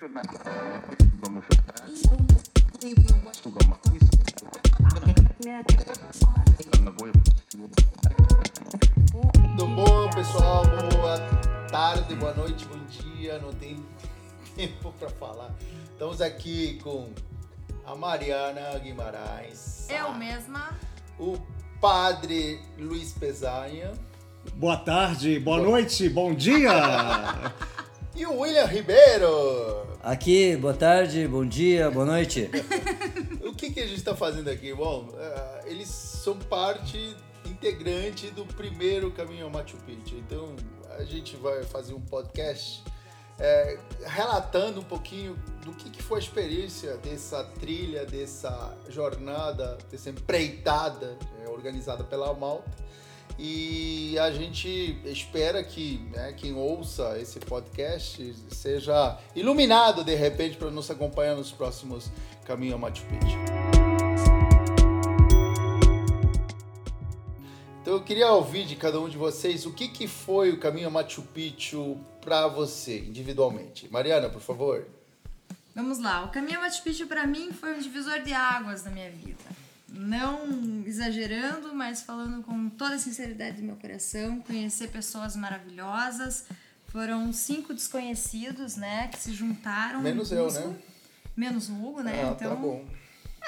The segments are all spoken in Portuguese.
Tudo bom, pessoal? Boa tarde, boa noite, bom dia. Não tem tempo para falar. Estamos aqui com a Mariana Guimarães. Eu mesma. O padre Luiz Pesanha. Boa tarde, boa noite, bom dia! E o William Ribeiro. Aqui, boa tarde, bom dia, boa noite. O que, que a gente está fazendo aqui? Bom, eh, eles são parte integrante do primeiro Caminho ao Machu Picchu. Então, a gente vai fazer um podcast eh, relatando um pouquinho do que, que foi a experiência dessa trilha, dessa jornada, dessa empreitada eh, organizada pela Malta. E a gente espera que né, quem ouça esse podcast seja iluminado de repente para nos acompanhar nos próximos Caminho ao Machu Picchu. Então eu queria ouvir de cada um de vocês o que, que foi o Caminho ao Machu Picchu para você, individualmente. Mariana, por favor. Vamos lá. O caminho ao Machu Picchu para mim foi um divisor de águas na minha vida. Não exagerando, mas falando com toda a sinceridade do meu coração, conhecer pessoas maravilhosas. Foram cinco desconhecidos, né, que se juntaram. Menos no eu, né? Menos o Hugo, né? Ah, então, tá bom.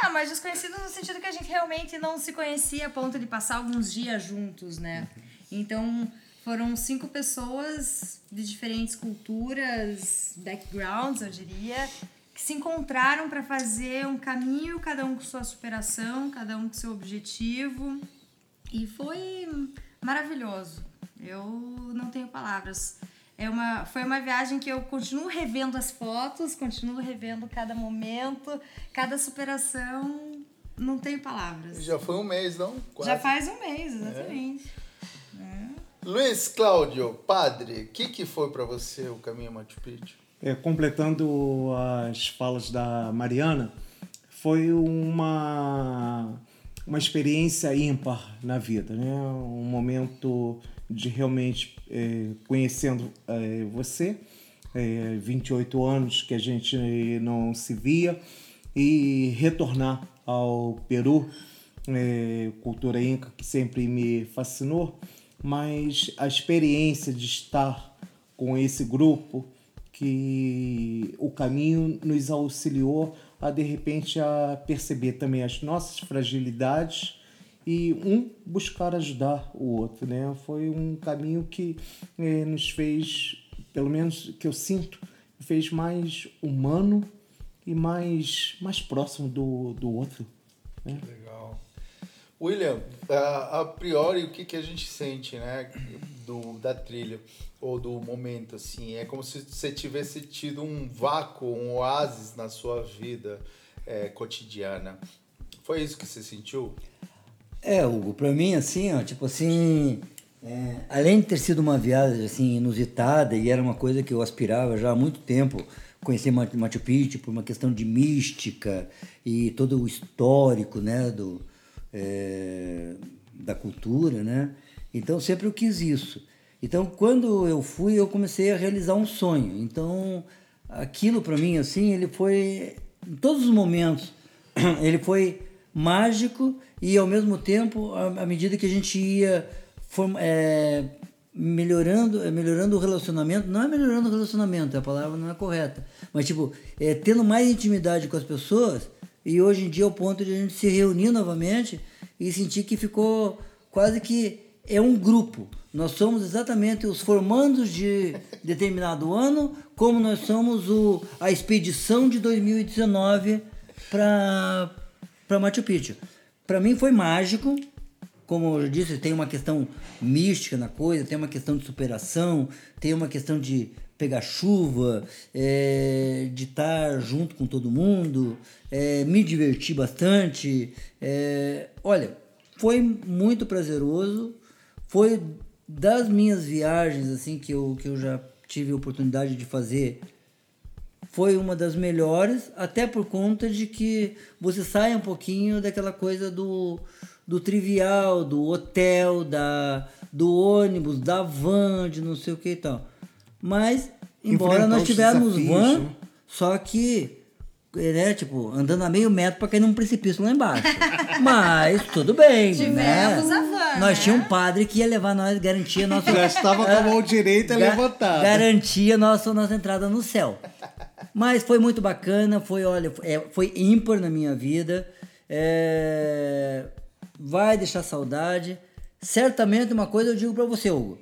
Ah, mas desconhecidos no sentido que a gente realmente não se conhecia a ponto de passar alguns dias juntos, né? Então, foram cinco pessoas de diferentes culturas, backgrounds, eu diria, que se encontraram para fazer um caminho, cada um com sua superação, cada um com seu objetivo. E foi maravilhoso. Eu não tenho palavras. É uma, foi uma viagem que eu continuo revendo as fotos, continuo revendo cada momento, cada superação. Não tenho palavras. Já foi um mês, não? Quase. Já faz um mês, exatamente. Luiz Cláudio, padre, o que, que foi para você o Caminho Machu Picchu? É, completando as falas da Mariana, foi uma, uma experiência ímpar na vida, né? Um momento de realmente é, conhecendo é, você, é, 28 anos que a gente não se via, e retornar ao Peru, é, cultura inca que sempre me fascinou, mas a experiência de estar com esse grupo que o caminho nos auxiliou a de repente a perceber também as nossas fragilidades e um buscar ajudar o outro, né? Foi um caminho que eh, nos fez, pelo menos que eu sinto, fez mais humano e mais mais próximo do, do outro. Né? Legal. William, a, a priori, o que, que a gente sente, né, do, da trilha ou do momento, assim? É como se você tivesse tido um vácuo, um oásis na sua vida é, cotidiana. Foi isso que você sentiu? É, Hugo, pra mim, assim, ó, tipo assim, é, além de ter sido uma viagem, assim, inusitada, e era uma coisa que eu aspirava já há muito tempo, conhecer Ma- Machu Picchu por uma questão de mística e todo o histórico, né, do, é, da cultura, né, então sempre eu quis isso. Então, quando eu fui, eu comecei a realizar um sonho. Então, aquilo para mim, assim, ele foi, em todos os momentos, ele foi mágico e ao mesmo tempo à medida que a gente ia é, melhorando é, melhorando o relacionamento não é melhorando o relacionamento a palavra não é correta mas tipo é, tendo mais intimidade com as pessoas e hoje em dia é o ponto de a gente se reunir novamente e sentir que ficou quase que é um grupo nós somos exatamente os formandos de determinado ano como nós somos o, a expedição de 2019 para para Machu Picchu. Para mim foi mágico, como eu disse, tem uma questão mística na coisa, tem uma questão de superação, tem uma questão de pegar chuva, é, de estar junto com todo mundo, é, me divertir bastante. é, olha, foi muito prazeroso, foi das minhas viagens assim que eu, que eu já tive a oportunidade de fazer foi uma das melhores, até por conta de que você sai um pouquinho daquela coisa do, do trivial, do hotel, da, do ônibus, da van, de não sei o que e tal. Mas, embora nós os tivéssemos van, né? Só que, né, tipo, andando a meio metro pra cair num precipício lá embaixo. Mas tudo bem, né? Tivemos a van, Nós né? tinha um padre que ia levar nós, garantia nosso... Já estava com a mão direita Ga- levantada. Garantia nossa, nossa entrada no céu. Mas foi muito bacana, foi, olha, é, foi ímpar na minha vida. É, vai deixar saudade. Certamente uma coisa eu digo pra você, Hugo.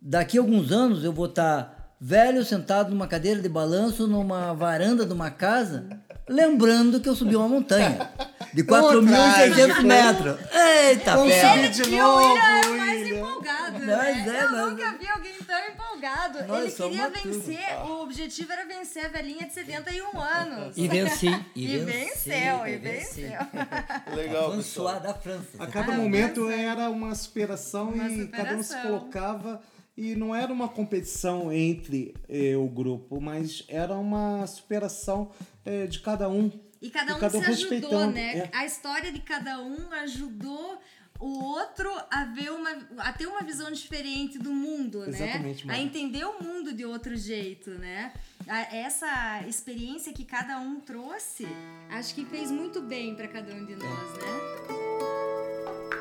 Daqui a alguns anos eu vou estar velho, sentado numa cadeira de balanço, numa varanda de uma casa, lembrando que eu subi uma montanha de 4.600 metros. Eita, subir de E o novo, William é o mais empolgado, né? é, eu nunca é. vi alguém tão empolgado. Nós Ele queria tudo. vencer, o objetivo era vencer a velhinha de 71 anos. E venci. E, E venceu, e venceu. Legal, François pessoal. da França. A cada Ah, momento era uma superação Uma e cada um se colocava e não era uma competição entre eh, o grupo, mas era uma superação eh, de cada um. E cada E um cada um se ajudou, né? é. A história de cada um ajudou o outro a ver uma a ter uma visão diferente do mundo, Exatamente, né? A entender o mundo de outro jeito, né? A- Essa experiência que cada um trouxe, acho que fez muito bem para cada um de nós, né?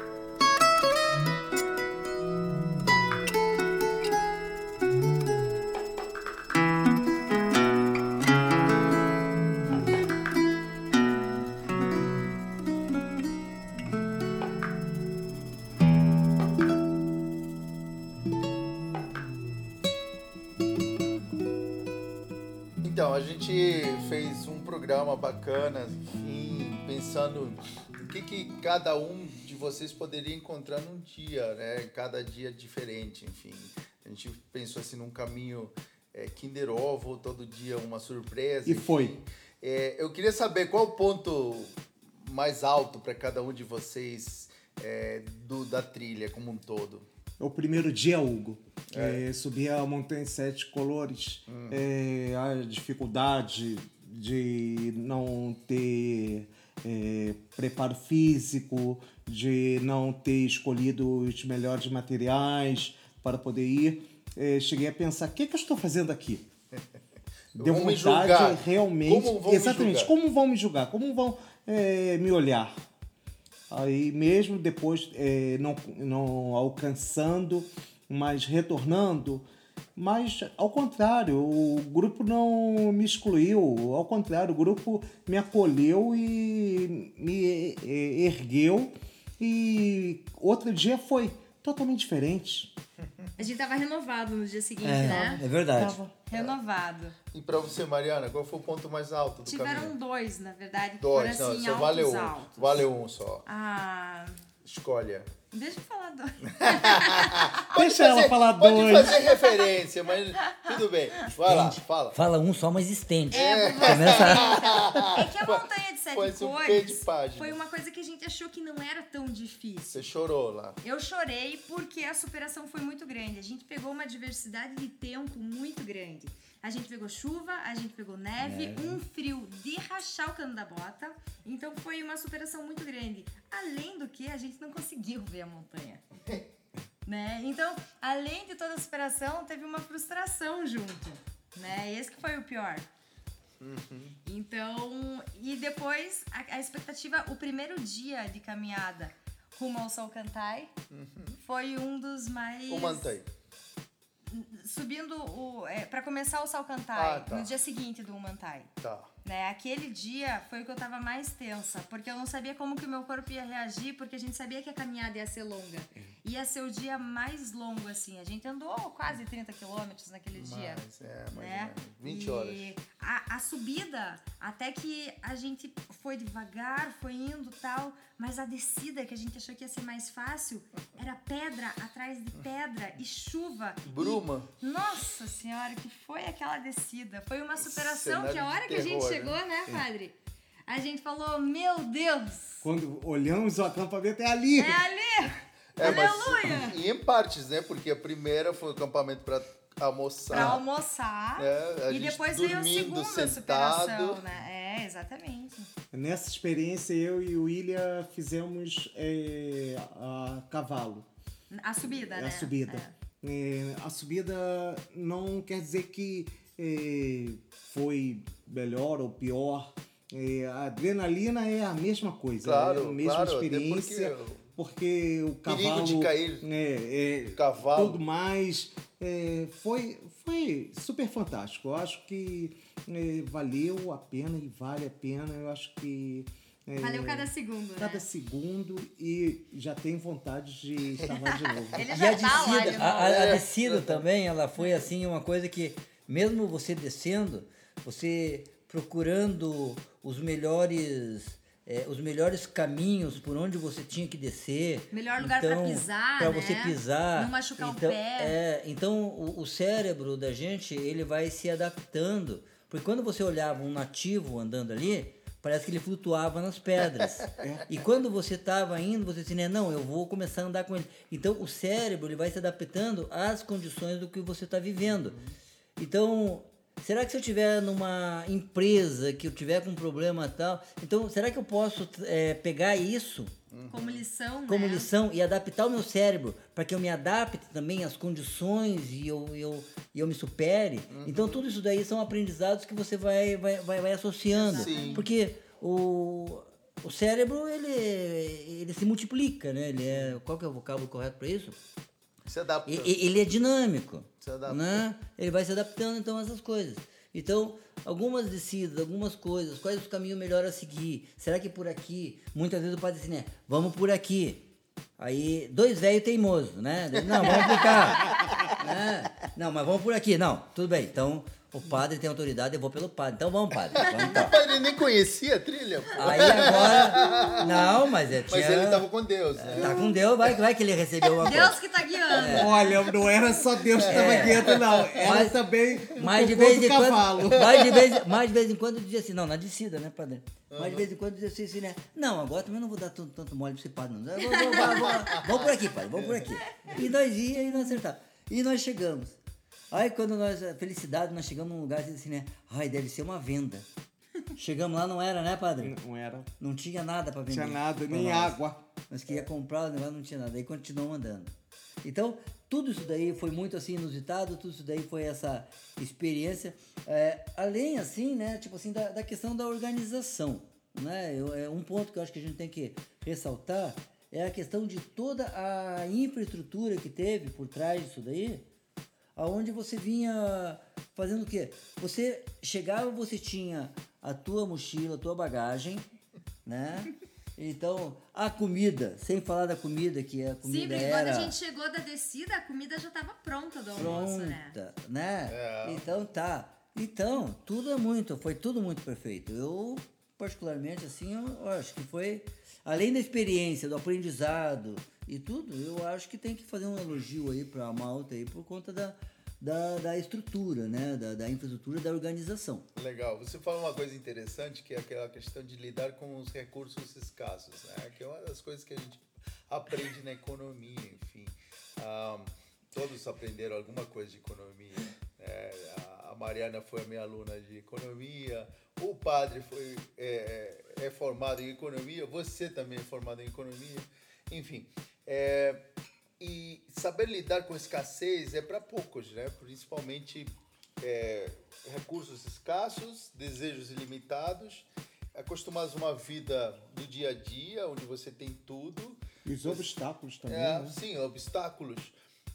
A gente fez um programa bacana, enfim, pensando o que, que cada um de vocês poderia encontrar num dia, né? Cada dia diferente, enfim. A gente pensou assim num caminho é, Kinder Ovo, todo dia uma surpresa. E enfim. foi. É, eu queria saber qual o ponto mais alto para cada um de vocês é, do, da trilha como um todo. O primeiro dia, Hugo, é, subir a montanha de sete colores, é, a dificuldade de não ter é, preparo físico, de não ter escolhido os melhores materiais para poder ir. É, cheguei a pensar, o que, que eu estou fazendo aqui? Deu vontade realmente. Como vão me exatamente, julgar? como vão me julgar? Como vão é, me olhar? Aí mesmo depois é, não, não alcançando, mas retornando, mas ao contrário, o grupo não me excluiu, ao contrário, o grupo me acolheu e me é, ergueu e outro dia foi totalmente diferente. A gente tava renovado no dia seguinte, É, né? é verdade. Tava. Renovado. E para você, Mariana, qual foi o ponto mais alto do Tiveram caminho? dois, na verdade, Dois, foram não, assim, só valeu um. Valeu um só. Ah, Escolha. Deixa eu falar dois. Deixa ela falar pode dois. fazer referência, mas tudo bem. Vai lá, fala. Fala um só, mas estende. É, Começa. É que a montanha de sete um cores página. foi uma coisa que a gente achou que não era tão difícil. Você chorou lá. Eu chorei porque a superação foi muito grande. A gente pegou uma diversidade de tempo muito grande. A gente pegou chuva, a gente pegou neve, um frio de rachar o cano da bota. Então foi uma superação muito grande. Além do que, a gente não conseguiu ver a montanha. né? Então, além de toda a superação, teve uma frustração junto. Né? Esse que foi o pior. Então, e depois a, a expectativa, o primeiro dia de caminhada rumo ao Salcantay foi um dos mais. O mantém. Subindo o. É, para começar o Salcantay, Ah, tá. no dia seguinte do Umantai. Tá. Né? Aquele dia foi o que eu tava mais tensa, porque eu não sabia como que o meu corpo ia reagir, porque a gente sabia que a caminhada ia ser longa. Ia ser o dia mais longo, assim. A gente andou quase 30 quilômetros naquele dia Mas, é, mais né? ou menos. 20 E horas. A, a subida, até que a gente foi devagar, foi indo tal, mas a descida, que a gente achou que ia ser mais fácil, era pedra atrás de pedra e chuva. Bruma. E, nossa senhora, que foi aquela descida. Foi uma superação que a hora que a gente terror, chegou, né, padre? A gente falou, meu Deus, Quando olhamos o acampamento, é ali! é ali! É, mas- Aleluia! e em partes, né? Porque a primeira foi o acampamento para almoçar. Pra almoçar. É, a e depois veio a segunda sentado. superação, né? É, exatamente. Nessa experiência, eu e o William fizemos é, a cavalo. A subida, É né? a subida. É. É, a subida não quer dizer que foi melhor ou pior. A adrenalina é a mesma coisa, Claro, é a mesma claro, experiência. porque- o Perigo cavalo. de cair. É, é, Cavalo. Tudo mais. é, foi, foi super fantástico. Eu acho que é, valeu a pena e vale a pena. Eu acho que. é, Valeu cada segundo, Cada né? segundo e já tenho vontade de estar lá de novo. Ele E já a tá lá, descida, de a, a- a descida também, ela foi assim uma coisa que, mesmo você descendo, você procurando os melhores. Eh, os melhores caminhos por onde você tinha que descer. Melhor lugar pra Então, pisar, pra né? você pisar. Não machucar o então, pé. É, então o, o cérebro da gente ele vai se adaptando. Porque quando você olhava um nativo andando ali, parece que ele flutuava nas pedras. E quando você estava indo, você dizia, não, eu vou começar a andar com ele. Então o cérebro ele vai se adaptando às condições do que você está vivendo. Então, será que se eu tiver numa empresa que eu tiver com um problema tal, então será que eu posso eh, pegar isso Como lição, como né? lição e adaptar o meu cérebro para que eu me adapte também às condições e eu, eu, eu me supere. Então tudo isso daí são aprendizados que você vai, vai, vai, vai associando. Sim. Porque o, o cérebro ele, ele se multiplica, né? Ele é, qual que é o vocábulo correto para isso? Se adapta. Ele é dinâmico. Se adapta. Né? Ele vai se adaptando então a essas coisas. Então, algumas descidas, algumas coisas, quais os caminhos melhor a seguir? Será que por aqui? Muitas vezes o padre diz assim, né? Vamos por aqui. Aí, dois velhos teimosos, né? Não, vamos por cá. né? Não, mas vamos por aqui. Não, tudo bem. Então, o padre tem autoridade, eu vou pelo padre. Então vamos, padre. Vamos então. Mas ele nem conhecia a trilha, pô. Aí agora. Não, mas é. Mas tinha- ele tava com Deus, né? Tá com Deus, vai, vai que ele recebeu uma coisa. Deus que tá guiando. Olha, não era só Deus que estava É. guiando, não. Era Mas- também Mas o de vez do em cavalo. quando. Mas de vez, mas de vez em quando dizia assim, não, na descida, né, padre? Mas de vez em quando dizia assim, assim, né? Não, agora também não vou dar tanto, tanto mole pra esse padre, não. Vou- vou- vou- vou- Vamos por aqui, padre, vamos por aqui. E nós ia e nós acertava. E nós chegamos. Aí quando nós, a felicidade, nós chegamos num lugar assim, né? Ai, deve ser uma venda. Chegamos lá, não era, né, padre? Não era. Não tinha nada Não vender. tinha nada, nem nós. água. Nós queria comprar não tinha nada. Aí continuamos andando. Então, tudo isso daí foi muito assim inusitado, tudo isso daí foi essa experiência. É, além, assim, né, tipo assim, da, da questão da organização. Né? Eu, é um ponto que eu acho que a gente tem que ressaltar é a questão de toda a infraestrutura que teve por trás disso daí, aonde você vinha fazendo o quê? Você chegava, você tinha a tua mochila, a tua bagagem, né? Então, a comida, sem falar da comida, que a Sim, comida porque era quando a gente chegou da descida, a comida já tava pronta do almoço, né? pronta, né? É. Então tá. Então, tudo é muito, foi tudo muito perfeito. Eu, particularmente, assim, eu, acho que foi, além da experiência, do aprendizado e tudo, eu acho que tem que fazer um elogio aí pra Malta aí por conta da, da, da estrutura, né? Da, da infraestrutura, da organização. Legal. Você falou uma coisa interessante, que é aquela questão de lidar com os recursos escassos, né? Que é uma das coisas que a gente aprende na economia, enfim. Ah, todos aprenderam alguma coisa de economia. né? Mariana foi a minha aluna de economia, o padre foi, é, é- é formado em economia, você também é formado em economia. Enfim, é, e saber lidar com escassez é para poucos, né? Principalmente é, recursos escassos, desejos ilimitados, acostumados a uma vida do dia a dia, onde você tem tudo. E os obstáculos também, É, né? Sim, obstáculos.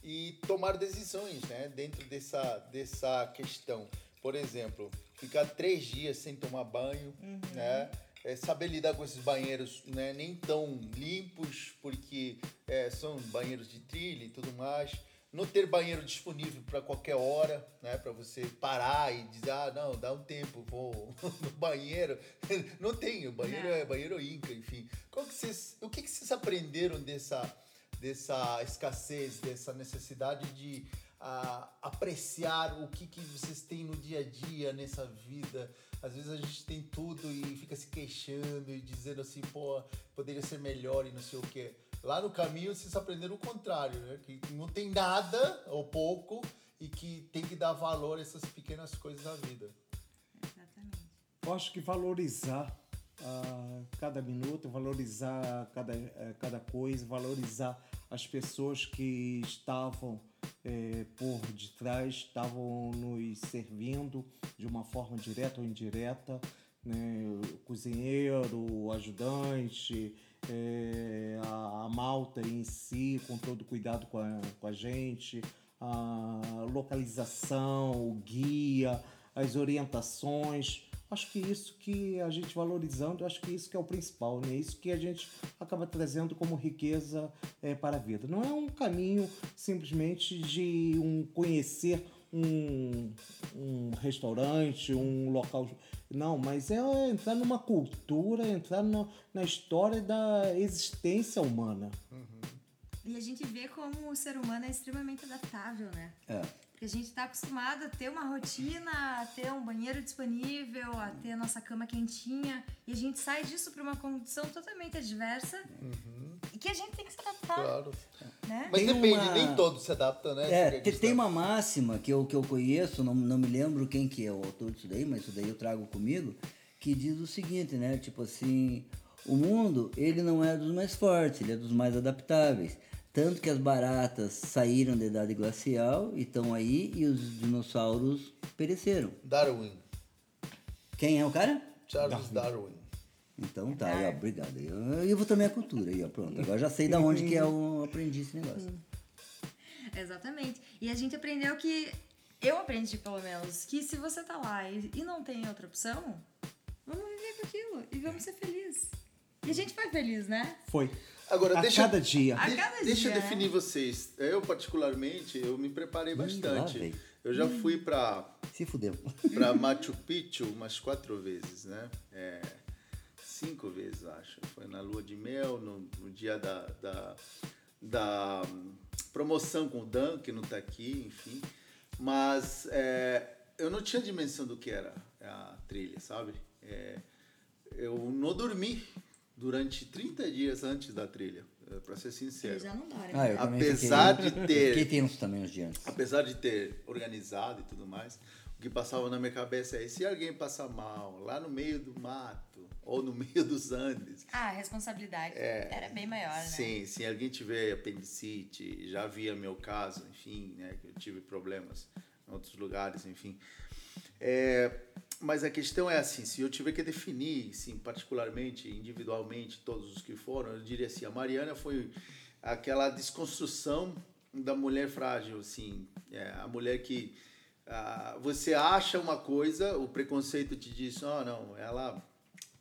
E tomar decisões né, dentro dessa, dessa questão. Por exemplo, ficar três dias sem tomar banho, né? É, saber lidar com esses banheiros né, nem tão limpos, porque é, são banheiros de trilha e tudo mais. Não ter banheiro disponível para qualquer hora, né? Para você parar e dizer, ah, não, dá um tempo, vou no banheiro. Não tem, o banheiro é banheiro Inca, enfim. Que vocês, o que, que vocês aprenderam dessa, dessa escassez, dessa necessidade de ah, apreciar o que, que vocês têm no dia a dia, nessa vida. Às vezes a gente tem tudo e fica se queixando e dizendo assim, pô, poderia ser melhor e não sei o quê. Lá no caminho vocês aprenderam o contrário, né? Que não tem nada ou pouco e que tem que dar valor a essas pequenas coisas da vida. Exatamente. Eu acho que valorizar cada minuto, valorizar cada, eh, cada coisa, valorizar as pessoas que estavam é, por detrás estavam nos servindo de uma forma direta ou indireta, né? cozinheiro, ajudante, é, a, a malta em si, com todo cuidado com a, com a gente, a localização, o guia, as orientações. Acho que isso que a gente valorizando, acho que isso que é o principal, né? Isso que a gente acaba trazendo como riqueza é, para a vida. Não é um caminho simplesmente de um conhecer um, um restaurante, um local. Não, mas é entrar numa cultura, entrar no, na história da existência humana. E a gente vê como o ser humano é extremamente adaptável, né? É. Porque a gente está acostumado a ter uma rotina, a ter um banheiro disponível, a ter a nossa cama quentinha. E a gente sai disso para uma condição totalmente adversa e que a gente tem que se adaptar. Claro. Né? Mas Tem depende, uma- nem todos se adaptam, né? É, Fica te- tem distante. uma máxima que eu, que eu conheço, não, não me lembro quem que é o autor disso daí, mas isso daí eu trago comigo, que diz o seguinte, né? Tipo assim, o mundo, ele não é dos mais fortes, ele é dos mais adaptáveis. Tanto que as baratas saíram da idade glacial e estão aí, e os dinossauros pereceram. Darwin. Quem é o cara? Charles Darwin. Então tá, aí, ó, obrigado. Eu, eu vou também a cultura aí, ó, pronto. Agora já sei da onde que é o aprendi esse negócio. Exatamente. E a gente aprendeu que. Eu aprendi, pelo menos, que se você tá lá e, e não tem outra opção, vamos viver com aquilo e vamos ser felizes. E a gente foi feliz, né? Foi. Agora, a deixa- cada dia. A De- cada deixa eu dia, definir vocês. Eu, particularmente, eu me preparei lá bastante. vem. eu já fui para Se fudeu. para Machu Picchu umas quatro vezes, né? É, cinco vezes, acho. Foi na lua de mel, no, no dia da, da, da hum, promoção com o Dan, que não está aqui, enfim. Mas é, eu não tinha dimensão do que era a trilha, sabe? É, eu não dormi durante 30 dias antes da trilha, para ser sincero. Ele já não dorme. Ah, eu também Apesar fiquei, de ter- Fiquei tenso também uns dias antes. apesar de ter organizado e tudo mais, o que passava na minha cabeça é: se alguém passar mal lá no meio do mato ou no meio dos Andes, Ah, a responsabilidade era bem maior, né? sim, se alguém tiver apendicite, já havia meu caso, enfim, né, que eu tive problemas em outros lugares, enfim. É, mas a questão é assim, se eu tiver que definir, sim, particularmente, individualmente, todos os que foram, eu diria assim, a Mariana foi aquela desconstrução da mulher frágil, assim, é, a mulher que ah, você acha uma coisa, o preconceito te diz, oh, não, ela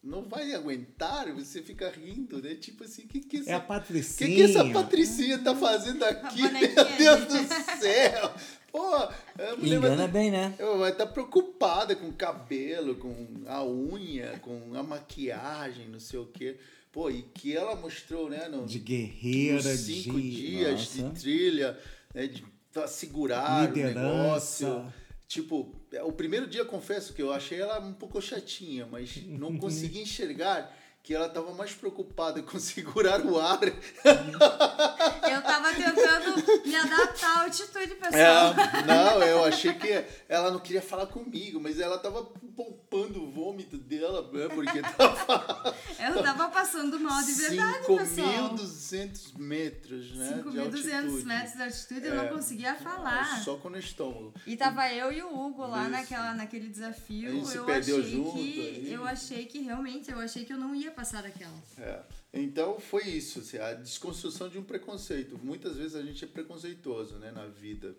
não vai aguentar, você fica rindo, né? Tipo assim, que que essa, É a que Patricinha. que essa Patricinha tá fazendo aqui? Meu Deus do céu! Pô, a mulher vai Engana tá- bem, né? vai estar preocupada com o cabelo, com a unha, com a maquiagem, não sei o quê. Pô, e que ela mostrou, né? No, De guerreira, nos cinco de dias Nossa. de trilha, né, de pra segurar Liderança. o negócio. Tipo, é, o primeiro dia, confesso que eu achei ela um pouco chatinha, mas não consegui enxergar que ela estava mais preocupada com segurar o ar. Eu tava tentando me adaptar à altitude, pessoal. É, não, eu achei que ela não queria falar comigo, mas ela tava poupando o vômito dela, né, porque tava Eu tava passando mal de verdade, pessoal. 5.200 metros, né? de 5.200 altitude. metros de altitude, eu É. não conseguia falar. Só com o estômago. E tava eu e o Hugo lá Isso. naquela, naquele desafio. A gente se eu perdeu achei junto que. Eu achei que realmente, eu achei que eu não ia passar daquela. É. Então foi isso, assim, a desconstrução de um preconceito. Muitas vezes a gente é preconceituoso né, na vida.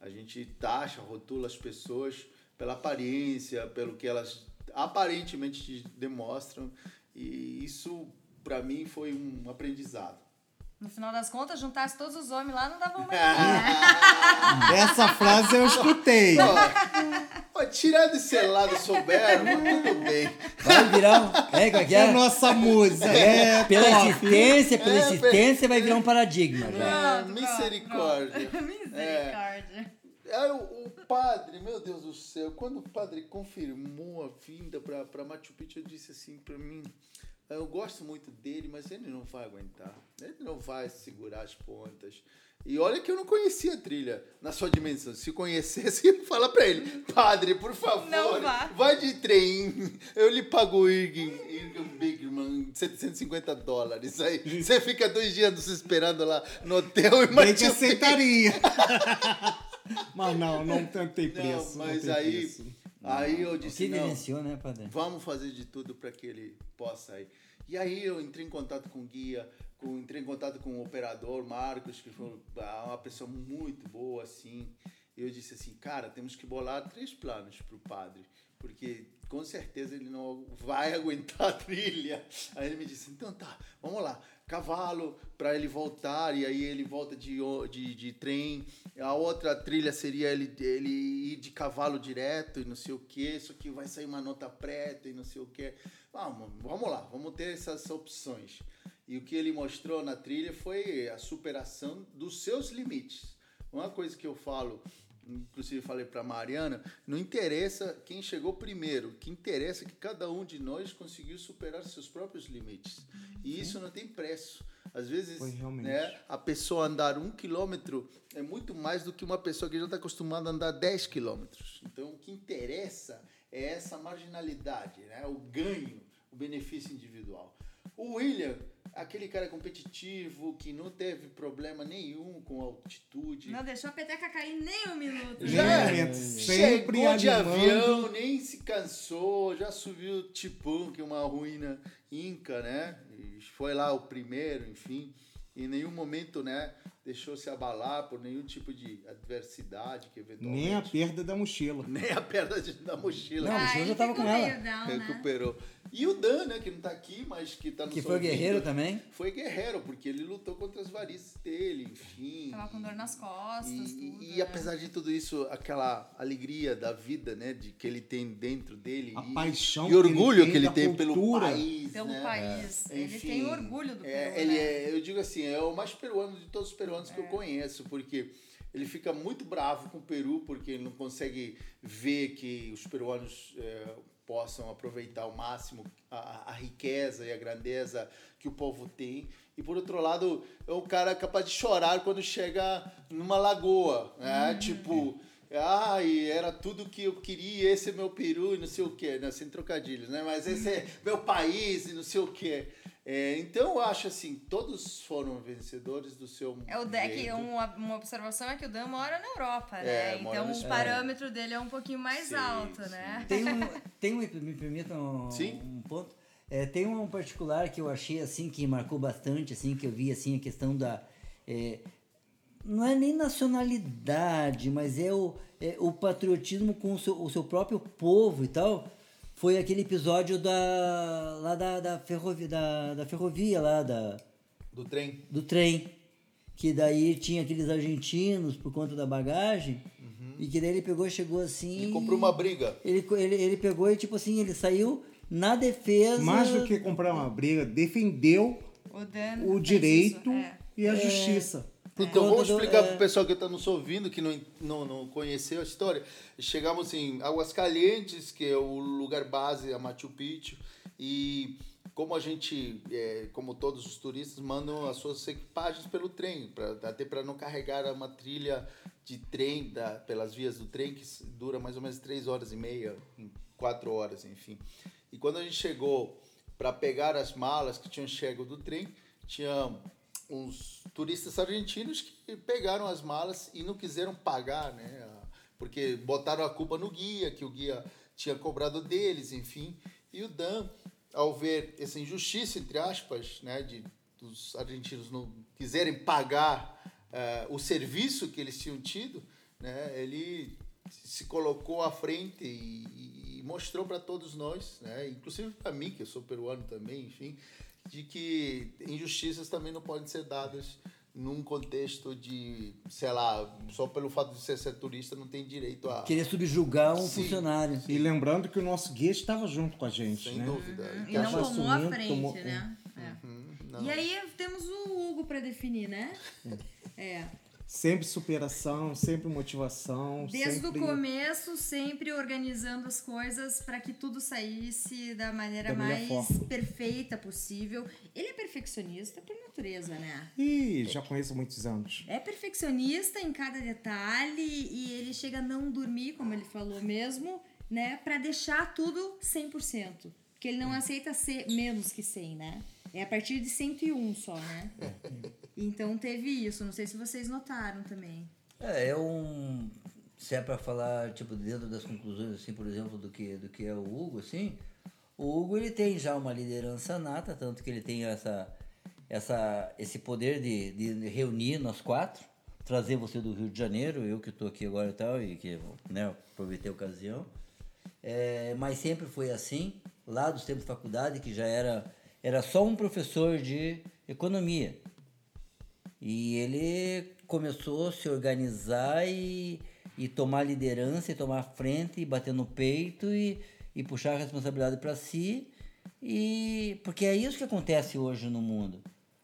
A gente taxa, rotula as pessoas pela aparência, pelo que elas aparentemente te demonstram. E isso, para mim, foi um aprendizado. No final das contas, juntasse todos os homens lá, não dava uma Essa frase eu escutei. Ó, ó, tirando esse lado soberbo, tudo bem. Vai virar um... É, como é que É é? nossa musa. É Pela top. existência, pela É, existência vai virar um paradigma já. Ah, Pronto, misericórdia. pronto. Misericórdia. Aí o, o padre, meu Deus do céu, quando o padre confirmou a vinda pra, pra Machu Picchu, eu disse assim pra mim, eu gosto muito dele, mas ele não vai aguentar, ele não vai segurar as pontas. E olha que eu não conhecia a trilha na sua dimensão. Se conhecesse, fala pra ele, padre, por favor, Não vá. vai de trem, eu lhe pago o Irgin, Irgin Big irmão, 750 dólares. Aí você fica dois dias esperando lá no hotel e Picchu. aceitaria. Mas não, não tem tem Não, preço. não mas tem aí, preço. Aí eu disse, que não, né, padre? vamos fazer de tudo para que ele possa ir. E aí eu entrei em contato com o guia, com, entrei em contato com o operador Marcos, que foi uma pessoa muito boa, assim. Eu disse assim, cara, temos que bolar três planos para o padre, porque com certeza ele não vai aguentar a trilha. Aí ele me disse, então tá, vamos lá, cavalo para ele voltar, e aí ele volta de, de, de trem. A outra trilha seria ele, ele ir de cavalo direto e não sei o que, isso aqui vai sair uma nota preta e não sei o que. Vamos, vamos lá, vamos ter essas opções. E o que ele mostrou na trilha foi a superação dos seus limites. Uma coisa que eu falo, inclusive falei para Mariana, não interessa quem chegou primeiro, o que interessa é que cada um de nós conseguiu superar seus próprios limites. E isso não tem preço. Às vezes, né, a pessoa andar um quilômetro é muito mais do que uma pessoa que já está acostumada a andar 10 quilômetros. Então, o que interessa é essa marginalidade, né, o ganho, o benefício individual. O William, aquele cara competitivo que não teve problema nenhum com a altitude. Não deixou a peteca cair nem um minuto. Já Realmente, sempre chegou de animando. avião, nem se cansou, já subiu Tipum, que é uma ruína inca, né? E foi lá o primeiro, enfim. Em nenhum momento, né, deixou se abalar por nenhum tipo de adversidade que eventualmente... Nem a perda da mochila. Nem a perda de- da mochila. Não, Ah, mochila ele já tava ficou com ela. down, né? recuperou. E o Dan, né, que não tá aqui, mas que tá no Que foi guerreiro também. Foi guerreiro, porque ele lutou contra as varizes dele, enfim. Tava com dor nas costas, E, tudo. e né? apesar de tudo isso, aquela alegria da vida, né, de que ele tem dentro dele A e, paixão e que orgulho ele que ele tem tem, da pelo cultura. país, Pelo né? país. Ele Enfim, tem orgulho do é, Peru, ele né? é, eu digo assim, é o mais peruano de todos os peruanos que eu conheço, porque ele fica muito bravo com o Peru porque ele não consegue ver que os peruanos é, possam aproveitar ao máximo a, a riqueza e a grandeza que o povo tem. E por outro lado, é um cara capaz de chorar quando chega numa lagoa, né? Tipo, ai, era tudo que eu queria, esse é meu Peru e não sei o quê, né? Sem trocadilhos, né? Mas esse é meu país e não sei o quê. É, então eu acho assim, todos foram vencedores do seu É o deck, jeito. uma, uma observação é que o Dan mora na Europa, É, né? mora Então o parâmetro dele é um pouquinho mais Sim, alto, sim. né? Tem um, tem um me permita um, Sim. um ponto. É, tem um particular que eu achei assim que marcou bastante, assim que eu vi assim a questão da é, não é nem nacionalidade, mas é o, é o patriotismo com o seu, o seu próprio povo e tal. Foi aquele episódio da lá da, da, ferrovia, da, da ferrovia lá da do trem. do trem. Que daí tinha aqueles argentinos por conta da bagagem. E que daí ele pegou, chegou assim. Ele comprou uma briga. Ele, ele, ele pegou e, tipo assim, ele saiu na defesa. Mais do que comprar uma briga, defendeu O o direito isso, é. e a justiça. Por Então vamos do- explicar é, pro pessoal que está nos ouvindo, que não, não, não conheceu a história. Chegamos em Aguascalientes, que é o lugar base, a Machu Picchu, e como a gente, é, como todos os turistas, mandam as suas equipagens pelo trem, pra, até para não carregar uma trilha de trem da, pelas vias do trem, que dura mais ou menos três horas e meia, quatro horas, enfim. E quando a gente chegou para pegar as malas que tinham chegado do trem, tinha uns turistas argentinos que pegaram as malas e não quiseram pagar, né? Porque botaram a culpa no guia, que o guia tinha cobrado deles, enfim. E o Dan, ao ver essa injustiça, entre aspas, né, de dos argentinos não quiserem pagar eh, o serviço que eles tinham tido, né, ele se colocou à frente e, e mostrou para todos nós, né, inclusive para mim, que eu sou peruano também, enfim, de que injustiças também não podem ser dadas num contexto de, sei lá, só pelo fato de ser, ser turista não tem direito a... Querer subjugar um Sim. funcionário. E lembrando que o nosso guia estava junto com a gente, Sem né? dúvida. E Então, não tomou a frente, tomou- né? É. não. E aí temos o Hugo pra definir, né? É. Sempre superação, sempre motivação. Desde sempre... o começo, sempre organizando as coisas para que tudo saísse da maneira Da mais forma. perfeita possível. Ele é perfeccionista por natureza, né? Ih, já conheço muitos anos. É perfeccionista em cada detalhe e ele chega a não dormir, como ele falou mesmo, né, para deixar tudo 100%. Porque ele não aceita ser menos que 100, né? É a partir de 101 só, né? Então teve isso. Não sei se vocês notaram também. É, é um. Se é pra falar, tipo, dentro das conclusões, assim, por exemplo, do que, do que é o Hugo, assim, o Hugo ele tem já uma liderança nata, tanto que ele tem essa, essa, esse poder de, de reunir nós quatro, trazer você do Rio de Janeiro, eu que estou aqui agora e tal, e que né, aproveitei a ocasião. É, mas sempre foi assim, lá dos tempos de faculdade, que já era, era só um professor de economia. E ele começou a se organizar e, e tomar liderança, e tomar frente, e bater no peito e, e puxar a responsabilidade para si. E porque é isso que acontece hoje no mundo.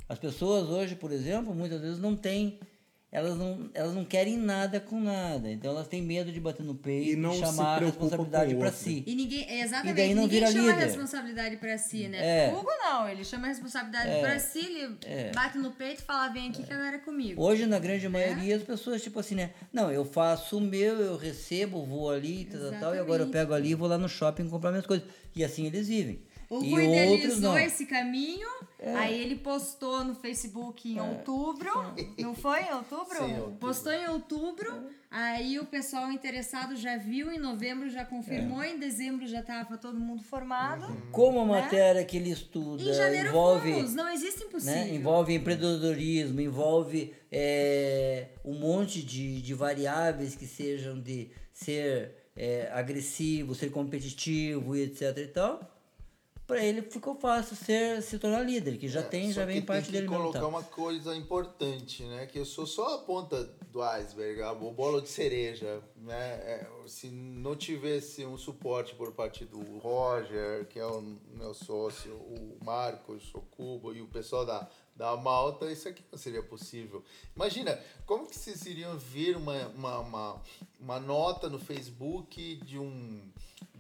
As pessoas hoje, por exemplo, muitas vezes não têm elas não, elas não querem nada com nada. Então elas têm medo de bater no peito E não e se chamar a responsabilidade para si. E ninguém, exatamente, E daí não ninguém vira chama a líder. responsabilidade pra si, né? É. O Hugo não, ele chama a responsabilidade É. pra si, ele É. bate no peito e fala, vem aqui que agora é comigo. Hoje, na grande maioria, as pessoas, tipo assim, né? Não, eu faço o meu, eu recebo, vou ali, tal, tal, e agora eu pego ali e vou lá no shopping comprar minhas coisas. E assim eles vivem. O e idealizou não. É. esse caminho, aí ele postou no Facebook em outubro, não foi em outubro? Sim, em outubro. Postou em outubro, aí o pessoal interessado já viu, em novembro já confirmou, É. em dezembro já tava todo mundo formado. Como a matéria que ele estuda Em janeiro Uhum. envolve, fomos, não existe impossível. né, envolve empreendedorismo, envolve é, um monte de, de variáveis que sejam de ser é, agressivo, ser competitivo e etc e tal. Para ele ficou fácil ser, se tornar líder, que já tem, É, Só já vem parte tem dele que mesmo. colocar Tá. uma coisa importante, né? Que eu sou só a ponta do iceberg, a- o bolo de cereja, né? É, se não tivesse um suporte por parte do Roger, que é o meu sócio, o Marcos, o Cubo e o pessoal da, da Malta, isso aqui não seria possível. Imagina, como que vocês iriam ver uma, uma, uma, uma nota no Facebook de um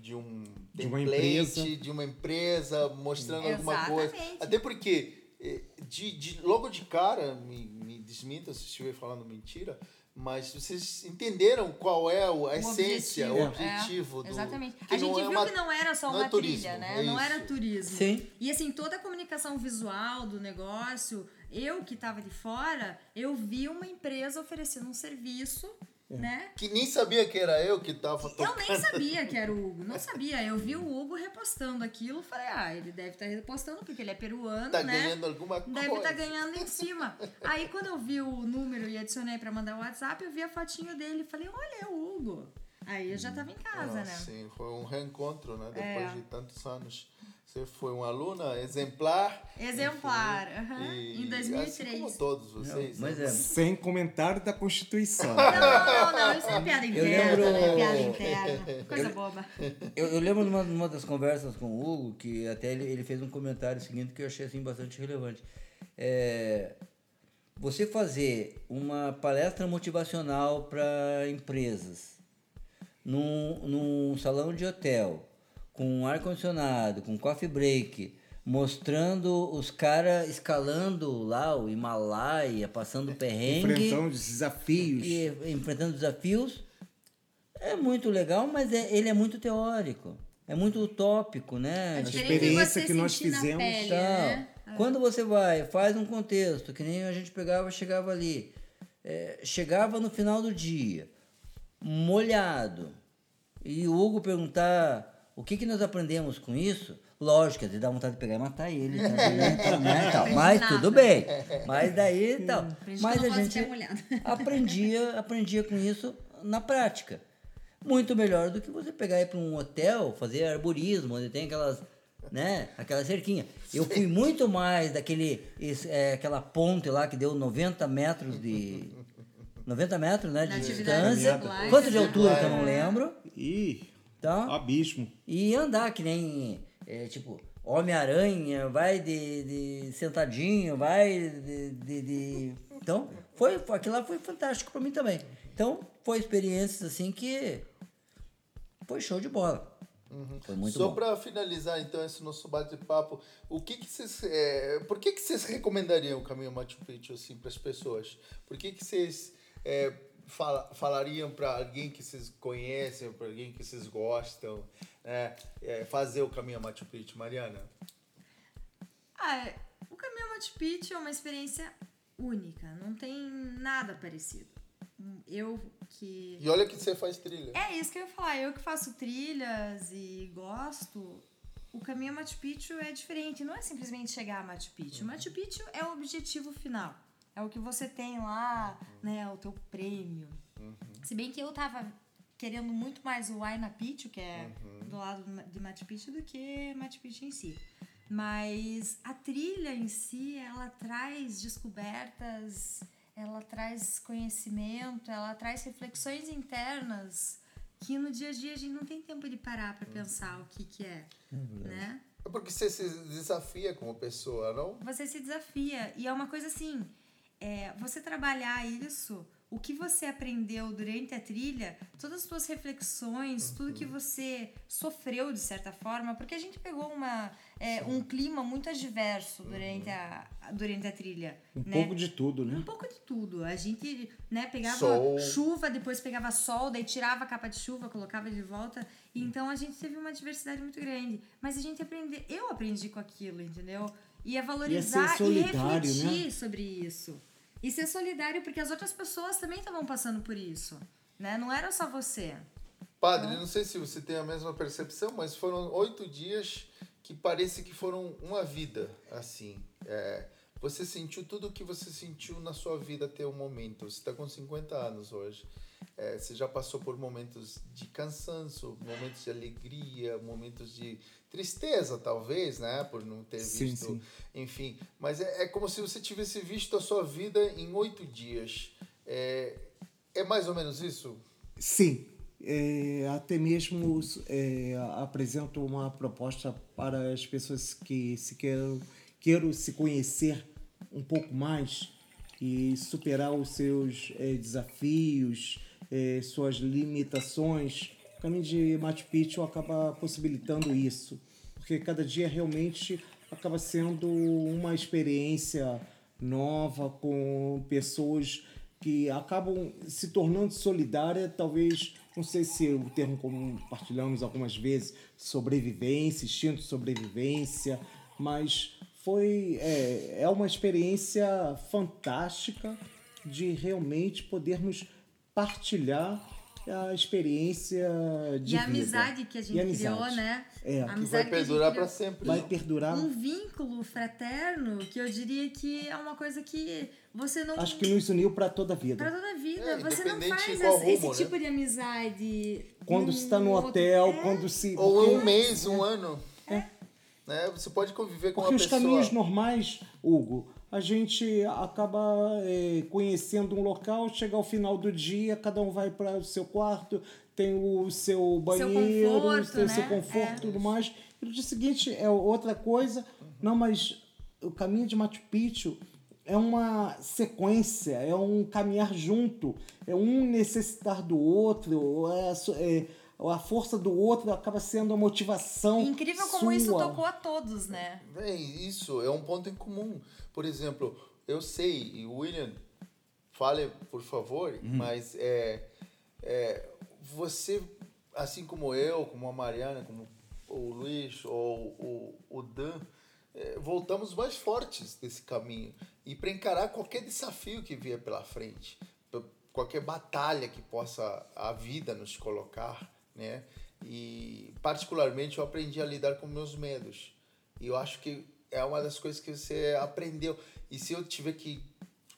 de um De uma template, empresa. de uma empresa mostrando alguma coisa. Exatamente. Até porque, eh, de, de, logo de cara, me, me desminta se estiver falando mentira, mas vocês entenderam qual é o- a essência, o objetivo. objetivo É, do. Exatamente. que A gente não é viu uma- que não era só não uma é turismo, trilha, né? é não era turismo. Sim. E assim, toda a comunicação visual do negócio, eu que estava de fora, eu vi uma empresa oferecendo um serviço, né? Que nem sabia que era eu que tava Eu tocando. nem sabia que era o Hugo, não sabia. Eu vi o Hugo repostando aquilo, falei, ah, ele deve estar repostando porque ele é peruano, Tá né? ganhando alguma coisa. Deve estar ganhando em cima. Aí quando eu vi o número e adicionei pra mandar o WhatsApp, eu vi a fotinho dele falei, olha, é o Hugo. Aí eu já tava em casa, Ah, né? Sim, foi um reencontro, né? Depois É. de tantos anos. Você foi uma aluna exemplar. Exemplar, enfim, aham, e em 2003. Assim como todos vocês. Mas né? é, Sem comentário da Constituição. Não, não, não, isso é piada Eu interna, lembro- né? Piada interna. Coisa boba. Eu, eu lembro numa, numa das conversas com o Hugo que até ele, ele fez um comentário seguinte que eu achei assim bastante relevante. É, você fazer uma palestra motivacional para empresas num, num salão de hotel com ar condicionado, com coffee break, mostrando os caras escalando lá o Himalaia, passando perrengue Enfrentando os desafios. e enfrentando desafios é muito legal, mas é, ele é muito teórico, é muito utópico, né? É A de experiência você que nós fizemos, pele, Então, né? Quando você vai, faz um contexto, que nem a gente pegava, chegava ali, é, chegava no final do dia, molhado, e o Hugo perguntar o que, que nós aprendemos com isso, lógico, ele dá vontade de pegar e matar ele, também, né, tal, né, tal. Aprendi mas tudo bem, mas daí tal. Mas a gente aprendia, aprendia com isso na prática. Muito melhor do que você pegar e ir para um hotel, fazer arborismo, onde tem aquelas, né, aquela cerquinha. Eu fui muito mais daquele, esse, é, aquela ponte lá que deu 90 metros de... 90 metros, né, de distância. Quanto de né? altura que eu não lembro. Ih, Então, abismo. e andar que nem, é, tipo, Homem-Aranha, vai de, de sentadinho, vai de, de, de- Então, foi, foi- aquilo lá foi fantástico para mim também. Então, foi experiências assim que foi show de bola. Foi muito Só bom. para finalizar então esse nosso bate-papo, o que que vocês, é, por que que vocês recomendariam o caminho Machu Picchu assim para as pessoas? Por que que vocês é, fala, falariam para alguém que vocês conhecem, para alguém que vocês gostam, né? É, fazer o caminho a Machu Picchu, Mariana? Ah, o caminho a Machu Picchu é uma experiência única, não tem nada parecido. Eu que. E olha que você faz trilha. É isso que eu ia falar. Eu que faço trilhas e gosto. O caminho a Machu Picchu é diferente. Não é simplesmente chegar a Machu Picchu. Machu Picchu é o objetivo final. É o que você tem lá, né? O teu prêmio. Se bem que eu tava querendo muito mais o Huayna Picchu, que é do lado de Machu Picchu, do que Machu Picchu em si. Mas a trilha em si, ela traz descobertas, ela traz conhecimento, ela traz reflexões internas que no dia a dia a gente não tem tempo de parar para pensar o que que é, né? É porque você se desafia como pessoa, não? Você se desafia e é uma coisa assim, é, você trabalhar isso, o que você aprendeu durante a trilha, todas as suas reflexões, tudo que você sofreu de certa forma, porque a gente pegou uma, é, um clima muito adverso durante, a, durante a trilha. Um né? pouco de tudo, né? Um pouco de tudo. A gente né, pegava Sol. chuva, depois pegava sol, daí tirava a capa de chuva, colocava de volta. Então a gente teve uma diversidade muito grande. Mas a gente aprendeu, eu aprendi com aquilo, entendeu? Ia valorizar e, solidário, refletir né? sobre isso. E ser solidário, porque as outras pessoas também estavam passando por isso. Né? Não era só você. Padre, não sei se você tem a mesma percepção, mas foram oito dias que parece que foram uma vida, assim. É, você sentiu tudo o que você sentiu na sua vida até o momento. Você está com 50 anos hoje. É, você já passou por momentos de cansaço, momentos de alegria, momentos de tristeza, talvez, né? Por não ter Sim, visto. sim. Enfim, mas é, é como se você tivesse visto a sua vida em oito dias. É, é mais ou menos isso? Sim, é, até mesmo é, apresento uma proposta para as pessoas que se queiram, queiram se conhecer um pouco mais e superar os seus é, desafios, é, suas limitações. O caminho de Machu Picchu acaba possibilitando isso, porque cada dia realmente acaba sendo uma experiência nova com pessoas que acabam se tornando solidária, talvez, não sei se o termo comum partilhamos algumas vezes, sobrevivência, instinto de sobrevivência, mas foi é, é uma experiência fantástica de realmente podermos partilhar a experiência de e a vida. amizade que a E gente amizade. criou, né? É, A que amizade Vai perdurar para sempre. vai perdurar. Um vínculo fraterno que eu diria que é uma coisa que você não. Acho que nos uniu para toda a vida. Pra toda a vida. É, você não faz qual esse, rumo, né? tipo de amizade. Quando num se está no hotel, É. quando se. Ou um mês, um ano. Né? Você pode conviver com Porque uma os pessoa. caminhos normais, Hugo, a gente acaba é, conhecendo um local, chega ao final do dia, cada um vai para o seu quarto, tem o seu banheiro, conforto, tem o seu né? conforto É. e tudo mais. E no dia seguinte é outra coisa. Não, mas o caminho de Machu Picchu é uma sequência, é um caminhar junto, é um necessitar do outro, é, é, a força do outro acaba sendo a motivação. Incrível como isso sua. tocou a todos, né? É isso, é um ponto em comum. Por exemplo, eu sei, e William, fale por favor, mas é, é, você, assim como eu, como a Mariana, como o Luiz ou o, o Dan, é, voltamos mais fortes desse caminho. E para encarar qualquer desafio que vier pela frente, qualquer batalha que possa a vida nos colocar, né? E particularmente eu aprendi a lidar com meus medos. E eu acho que é uma das coisas que você aprendeu. E se eu tiver que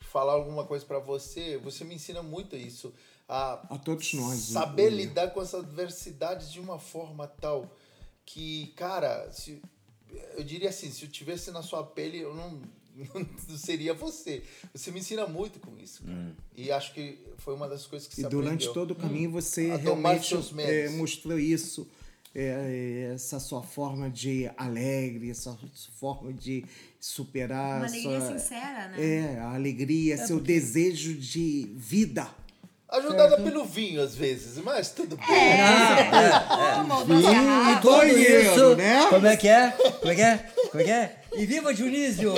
falar alguma coisa para você, você me ensina muito isso. A, A todos nós, Saber né? lidar com essa adversidade de uma forma tal que, cara, se, eu diria assim, se eu tivesse na sua pele, eu não seria você. Você me ensina muito com isso, cara. E acho que foi uma das coisas que E você durante aprendeu. todo o caminho você realmente é, mostrou isso. é, é, essa sua forma de alegre, essa sua forma de superar. Uma alegria sua- sincera, né? É, a alegria, seu desejo de vida. Ajudada pelo vinho, às vezes, mas tudo bem. Como? Não se E errar. tudo isso, né? como é que é? Como é que é? Como é que é? E viva Dionísio!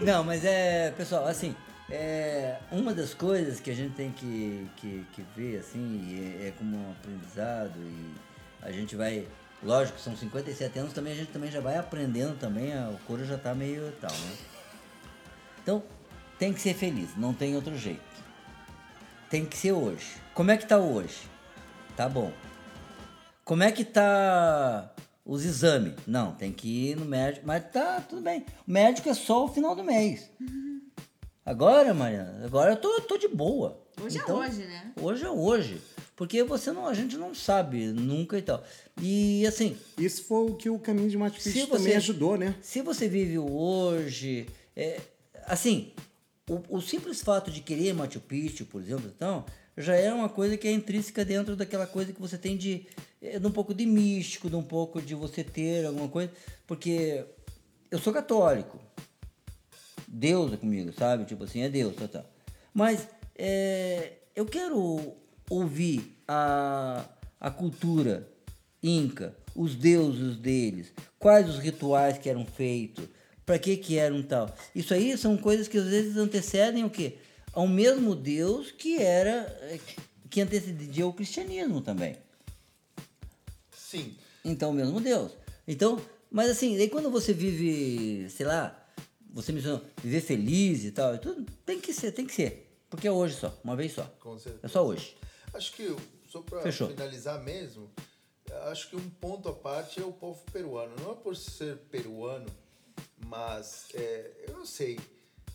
Não, mas é, pessoal, assim, é, uma das coisas que a gente tem que, que, que ver, assim, é, é como um aprendizado e a gente vai lógico, são 57 anos, também a gente também já vai aprendendo também, a- o couro já tá meio tal, né? Então, tem que ser feliz, não tem outro jeito. Tem que ser hoje. Como é que tá hoje? Tá bom. Como é que tá os exames? Não, tem que ir no médico, mas tá tudo bem. O médico é só o final do mês. Agora, Mariana, agora eu tô, tô de boa. Hoje é Então, hoje, né? Hoje é hoje. Porque você não, a gente não sabe nunca e tal. E assim, Isso foi o que o caminho de Machu Picchu você- também ajudou, né? se você vive hoje, é, assim, o, o simples fato de querer Machu Picchu, por exemplo, então, já é uma coisa que é intrínseca dentro daquela coisa que você tem de, é, de um pouco de místico, de um pouco de você ter alguma coisa, porque eu sou católico, Deus é comigo, sabe? Tipo assim, é Deus, tá, tá. Mas é, eu quero ouvir a, a cultura inca, os deuses deles, quais os rituais que eram feitos, para que que eram tal. Isso aí são coisas que às vezes antecedem o quê? Ao mesmo Deus que era que antecedia o cristianismo também. Sim. Então, o mesmo Deus. Então, mas assim, daí quando você vive, sei lá, você mencionou viver feliz e tal, tudo, tem que ser, tem que ser. Porque é hoje só, uma vez só. Com certeza. É só hoje. Acho que, só para finalizar mesmo, acho que um ponto à parte é o povo peruano. Não é por ser peruano, mas é, eu não sei,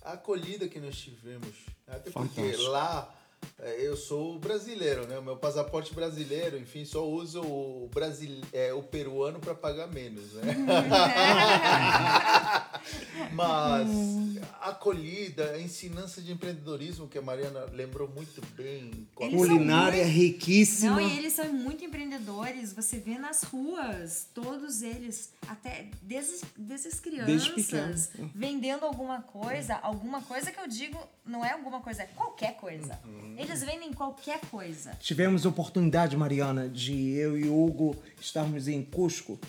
a acolhida que nós tivemos, até porque Fantástico. lá é, eu sou brasileiro, né? O meu passaporte brasileiro, enfim, só uso o, brasile... é, o peruano para pagar menos, né? Mas a acolhida, a ensinança de empreendedorismo que a Mariana lembrou muito bem. Culinária muito- riquíssima. Não, e eles são muito empreendedores. Você vê nas ruas, todos eles, até desde, desde as crianças, Desde vendendo alguma coisa. Alguma coisa que eu digo, não é alguma coisa, é qualquer coisa. Uhum. Eles vendem qualquer coisa. Tivemos oportunidade, Mariana, de eu e o Hugo estarmos em Cusco.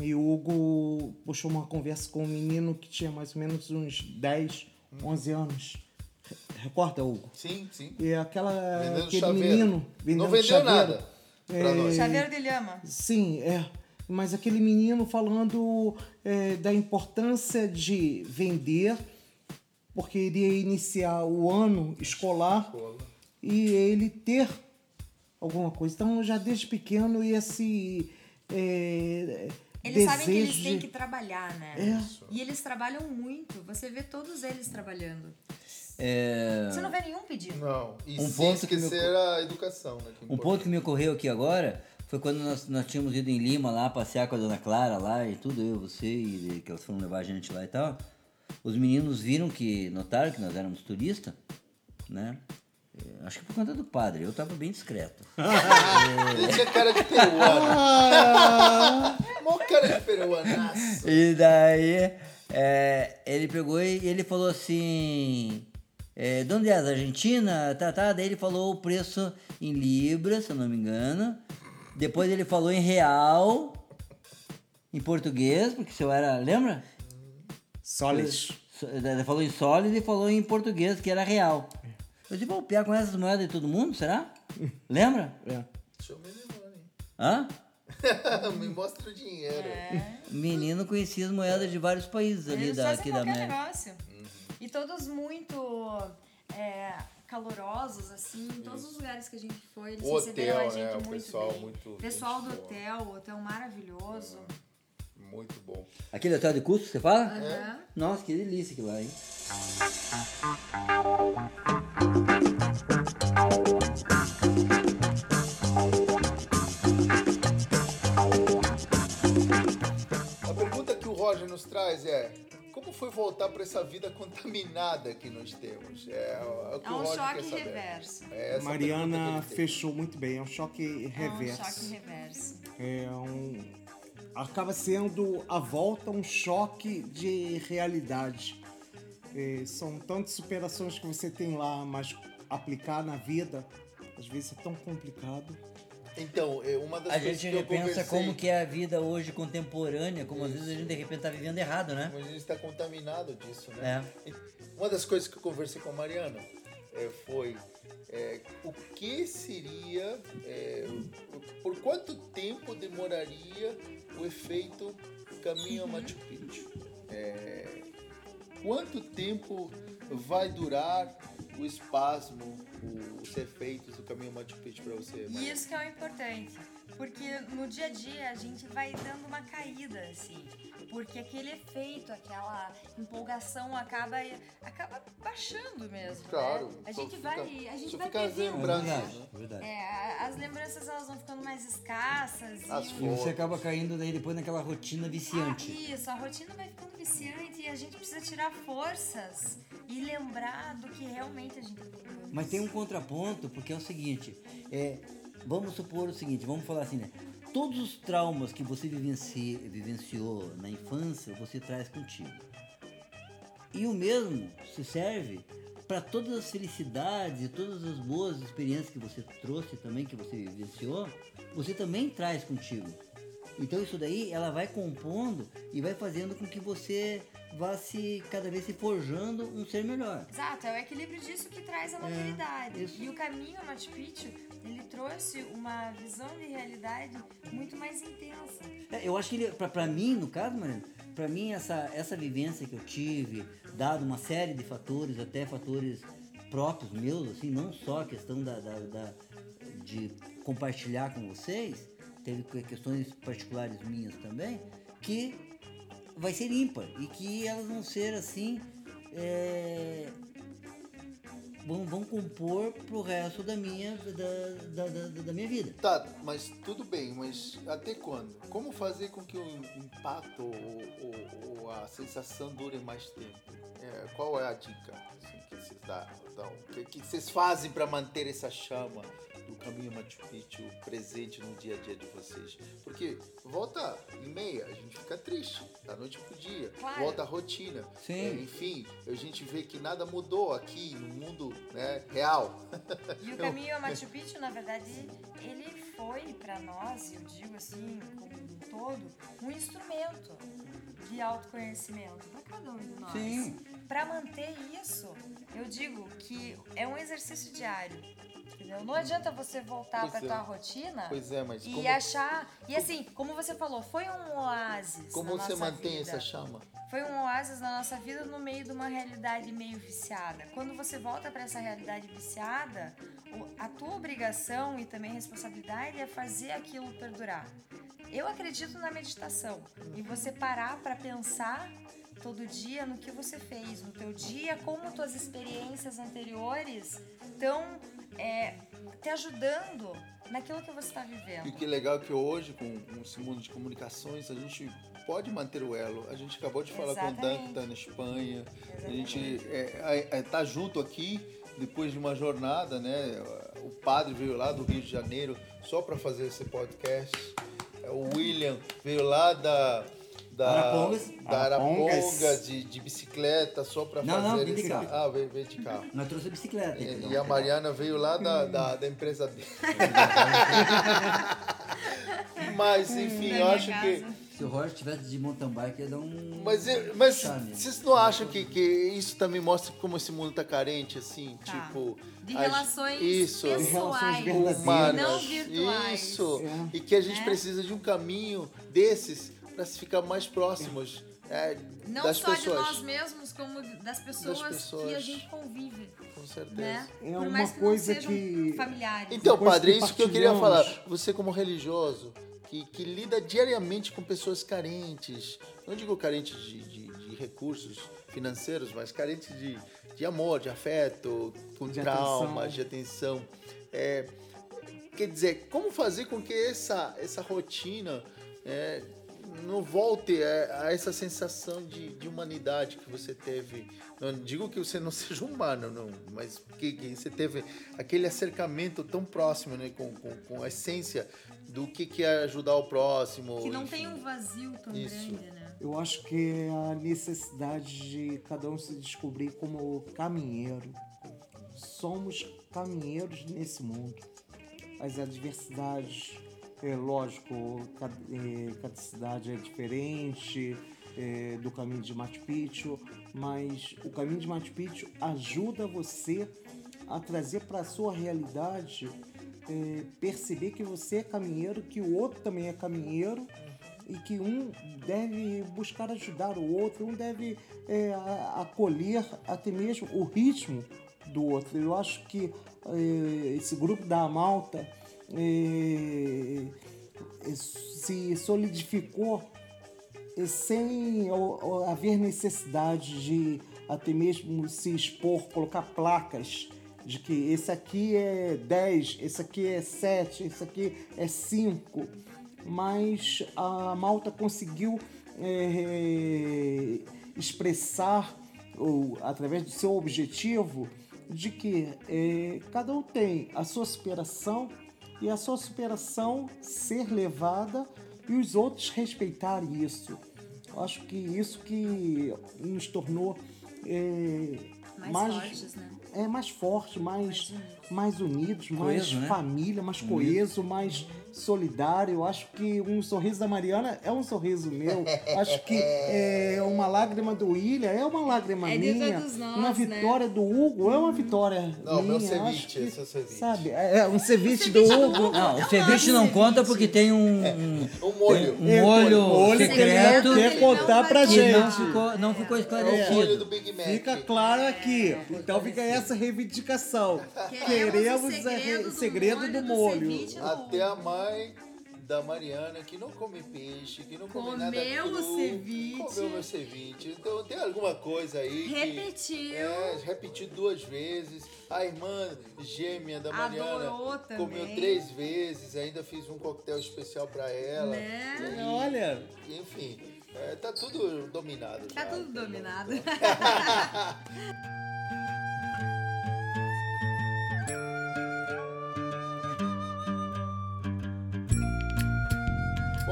E o Hugo puxou uma conversa com um menino que tinha mais ou menos uns 10, 11 anos. Re- Recorda, Hugo? Sim, sim. E aquela, Vendendo aquele chaveiro. menino vendendo Não vendeu chaveiro. nada pra nós. Chaveiro de lhama. Sim, é. Mas aquele menino falando é, da importância de vender, porque iria iniciar o ano escolar Escola. e ele ter alguma coisa. Então, já desde pequeno, esse é, Eles desejo sabem que eles têm que trabalhar, né? É. E eles trabalham muito. Você vê todos eles trabalhando. É, Você não vê nenhum pedido. Não, e Um ponto que me esquecer a educação, né? que é Um ponto que me ocorreu aqui agora foi quando nós, nós tínhamos ido em Lima lá passear com a dona Clara lá e tudo, eu, você, e que elas foram levar a gente lá e tal. Os meninos viram que, notaram que nós éramos turistas, né? É, Acho que por conta do padre, eu tava bem discreto. Ele tinha cara de peruano. Mó cara de peruanaço. E daí é, ele pegou e ele falou assim. É, de onde é? Da Argentina? Tá, tá. Daí ele falou o preço em Libra, se eu não me engano. Depois ele falou em real, em português, porque se eu era. Lembra? Solis. So- Ele falou em sólido e falou em português, que era real. Eu disse, vou piar com essas moedas de todo mundo, será? Lembra? É. Show me the money. Hã? me mostra o dinheiro. Menino conhecia as moedas de vários países ali Eles da, aqui da América. negócio. E todos muito é, calorosos, assim. Em todos os lugares que a gente foi, eles O receberam hotel, a gente né? O muito pessoal bem. muito pessoal do hotel, o hotel maravilhoso. Muito bom. Aquele hotel de custo, você fala? Aham. Nossa, que delícia aquilo lá, hein? A pergunta que o Roger nos traz é: como foi voltar para essa vida contaminada que nós temos? É, é o que É o um Roger choque quer saber. reverso. É essa Mariana que fechou muito bem. É um choque É um reverso. choque reverso. É um, acaba sendo a volta um choque de realidade. É, são tantas superações que você tem lá, mas aplicar na vida às vezes é tão complicado. Então, é uma das A coisas gente que eu repensa conversei, como que é a vida hoje contemporânea, como às vezes a gente de repente tá vivendo errado, né? Mas a gente está contaminado disso, né? É. Uma das coisas que eu conversei com a Mariana é, foi é, o que seria, é, por quanto tempo demoraria o efeito caminho a Machu Picchu? É, quanto tempo vai durar o espasmo, os efeitos do caminho a Machu Picchu para você? Isso que é o importante. Porque no dia a dia a gente vai dando uma caída, assim. Porque aquele efeito, aquela empolgação acaba, acaba baixando mesmo. Claro. Né? A gente fica- vai. A gente vai perdendo. Verdade, né? é verdade. É, as lembranças elas vão ficando mais escassas. As e E você acaba caindo daí depois naquela rotina viciante. Ah, isso, a rotina vai ficando viciante e a gente precisa tirar forças e lembrar do que realmente a gente tem. Mas tem um contraponto, porque é o seguinte, é, vamos supor o seguinte, vamos falar assim, né? Todos os traumas que você vivenci, vivenciou na infância, você traz contigo. E o mesmo se serve para todas as felicidades e todas as boas experiências que você trouxe também, que você vivenciou, você também traz contigo. Então isso daí ela vai compondo e vai fazendo com que você vá se cada vez se forjando um ser melhor. Exato, é o equilíbrio disso que traz a maturidade. isso. E o caminho a Machu Picchu, ele trouxe uma visão de realidade muito mais intensa. É, Eu acho que ele, pra, pra mim, no caso, Mariana, pra mim essa, essa vivência que eu tive, dado uma série de fatores, até fatores próprios meus, assim, não só a questão da, da- da- de compartilhar com vocês, teve que- questões particulares minhas também, que vai ser ímpar e que elas vão ser assim. é, vão, vão compor pro resto da minha, da, da, da, da minha vida. Tá, mas tudo bem, mas até quando? Como fazer com que o impacto ou, ou- ou a sensação dure mais tempo? É, qual é a dica assim, que vocês dão? dão? O que, que vocês fazem para manter essa chama caminho Machu Picchu presente no dia a dia de vocês? Porque volta e meia, a gente fica triste, da noite pro dia, Claro. volta a rotina. Sim. É, enfim, a gente vê que nada mudou aqui no mundo né, real. E o caminho Machu Picchu, na verdade, ele foi para nós, eu digo assim, como um todo, um instrumento de autoconhecimento para cada um de nós. Sim. Para manter isso, eu digo que é um exercício diário. Entendeu? Não adianta você voltar para é. tua rotina Pois é, mas e como- achar. E assim, como você falou, foi um oásis. Como você mantém vida. essa chama? Foi um oásis na nossa vida no meio de uma realidade meio viciada. Quando você volta para essa realidade viciada, a tua obrigação e também responsabilidade é fazer aquilo perdurar. Eu acredito na meditação e você parar para pensar todo dia no que você fez no teu dia, como tuas experiências anteriores estão é, te ajudando naquilo que você está E vivendo. que legal que hoje, com, esse mundo de comunicações, a gente pode manter o elo. A gente acabou de falar com o Dan, que Exatamente. está na Espanha. A gente é, é, tá junto aqui, depois de uma jornada, né? O padre veio lá do Rio de Janeiro só para fazer esse podcast. É, O William veio lá da... Da Arapongas. da Arapongas, Arapongas. de, de bicicleta, só para Não, não, fazer vim de esse... carro. Ah, veio, veio de carro. Nós trouxe a bicicleta. E, entendeu? e a Mariana veio lá da, da, da empresa dele. Mas, enfim, eu acho que. casa. Se o Roger tivesse de mountain bike, ia dar um. Mas, mas vocês não acham que, que isso também mostra como esse mundo tá carente, assim? Tá. Tipo. De a- relações isso, pessoais, verdadeiras. humanas. não virtuais. Isso. É. E que a gente Né? precisa de um caminho desses para se ficar mais próximos é, Não das só pessoas. de nós mesmos, como das pessoas, pessoas. que a gente convive, Com certeza. né? É Por uma mais que coisa não sejam que- familiares. Então, Depois padre, é que isso que eu queria falar. Você como religioso, que, que lida diariamente com pessoas carentes, não digo carentes de, de- de recursos financeiros, mas carentes de, de amor, de afeto, com De traumas, atenção. de atenção. É, quer dizer, como fazer com que essa, essa rotina é, não volte a, a essa sensação de, de humanidade que você teve? Não digo que você não seja humano, não, mas que, que você teve aquele acercamento tão próximo né, com, com, com a essência do que, que é ajudar o próximo. Que não enfim. tem um vazio tão Isso. grande, né? Eu acho que é a necessidade de cada um se descobrir como caminheiro. Somos caminheiros nesse mundo. as adversidades. É lógico, cada, é, cada cidade é diferente é, do caminho de Machu Picchu, mas o caminho de Machu Picchu ajuda você a trazer para a sua realidade é, perceber que você é caminheiro, que o outro também é caminheiro e que um deve buscar ajudar o outro, um deve é, acolher até mesmo o ritmo do outro. Eu acho que é, esse grupo da Malta se solidificou sem haver necessidade de até mesmo se expor, colocar placas de que esse aqui é 10, esse aqui é 7, esse aqui é 5. Mas a Malta conseguiu é, expressar, ou, através do seu objetivo, de que é, cada um tem a sua superação e a sua superação ser levada e os outros respeitarem isso. Eu acho que isso que nos tornou é, mais, mais fortes, né? é mais forte, mais, mais unidos, mais né? família, mais coeso, mais solidário. Eu acho que um sorriso da Mariana é um sorriso meu. acho que é uma lágrima do William é uma lágrima é minha. Nós, uma vitória né? do Hugo é uma vitória não, minha. Meu ceviche, que, esse é o ceviche. Sabe, é um ceviche do Hugo. Não, o ceviche não conta porque tem um... Um, um molho. Um molho, molho secreto. Que quer contar pra gente. Não ficou, não ficou esclarecido. É o molho do Big Mac. Fica claro aqui. Então fica essa reivindicação. Queremos, Queremos o segredo, do, molho. Do Até a mãe da Mariana que não come peixe, que não come comeu nada cru, o ceviche. comeu meu ceviche. Então tem alguma coisa aí repetiu. que... É, repetiu duas vezes. A irmã gêmea da Mariana Adorou comeu também. três vezes. Ainda fiz um coquetel especial para ela. Né? E, Olha. Enfim, é, tá tudo dominado Tá já. tudo dominado.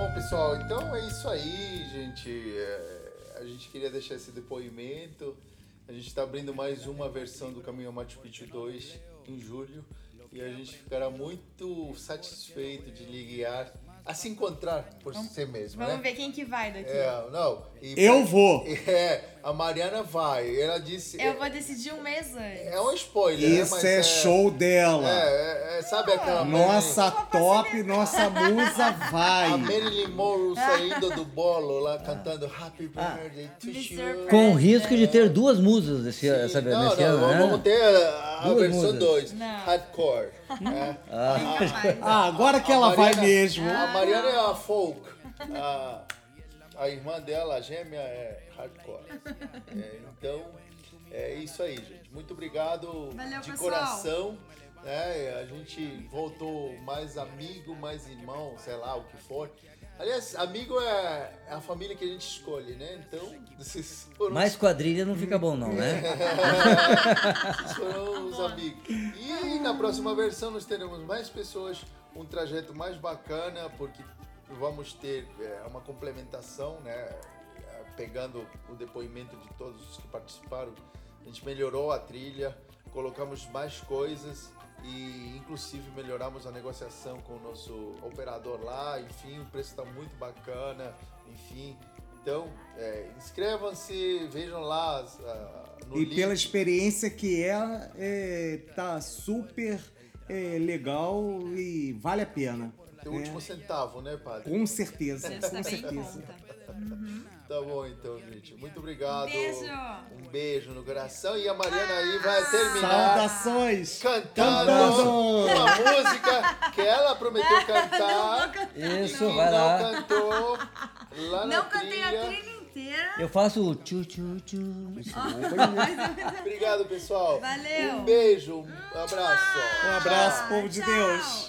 Bom, pessoal, então é isso aí, gente. É, a gente queria deixar esse depoimento. A gente está abrindo mais uma versão do Caminho Machu Picchu 2 em julho. E a gente ficará muito satisfeito de lhe guiar a se encontrar por si mesmo, Vamos né? ver quem que vai daqui. É, não. E- Eu vou. É, a Mariana vai. Ela disse. Eu vou decidir um mês antes. É um spoiler, né? Isso Mas é show dela. É, é, é, sabe aquela Nossa top, nossa musa A vai. Marilyn Monroe saindo do bolo lá cantando Happy Birthday to Me you. Com o risco de ter duas musas esse, essa, Não, nesse não, ano, né? vamos ter a, a versão musas. 2, Não. hardcore. né? Capaz. Ah, agora que ela vai mesmo. A Mariana é a folk. A, a irmã dela, a gêmea, é hardcore. É, então, é isso aí, gente. Muito obrigado Valeu, de pessoal. coração. Né? A gente voltou mais amigo, mais irmão, sei lá o que for. Aliás, amigo é a família que a gente escolhe, né? Então, vocês foram Mais quadrilha não fica bom não, né? Foram os amigos. E na próxima versão nós teremos mais pessoas, um trajeto mais bacana, porque vamos ter é, uma complementação, né? É, Pegando o depoimento de todos os que participaram, a gente melhorou a trilha, colocamos mais coisas e inclusive melhoramos a negociação com o nosso operador lá, enfim, o preço está muito bacana, enfim. Então, é, inscrevam-se, vejam lá a- no E link. pela experiência que é, é tá super é, legal e vale a pena. Teu último centavo, né, padre? Com certeza, Sexta com certeza. conta. Tá bom então, gente. Muito obrigado. Beijo. Um beijo no coração. E a Mariana aí vai terminar Saudações! cantando Cantando. uma música que ela prometeu cantar. Isso, e vai não lá. cantou lá na Não cantei a trilha. inteira. Eu faço o tchu tchu tchu. Obrigado, pessoal. Valeu. Um beijo, um abraço. Um abraço, povo de Tchau. Deus!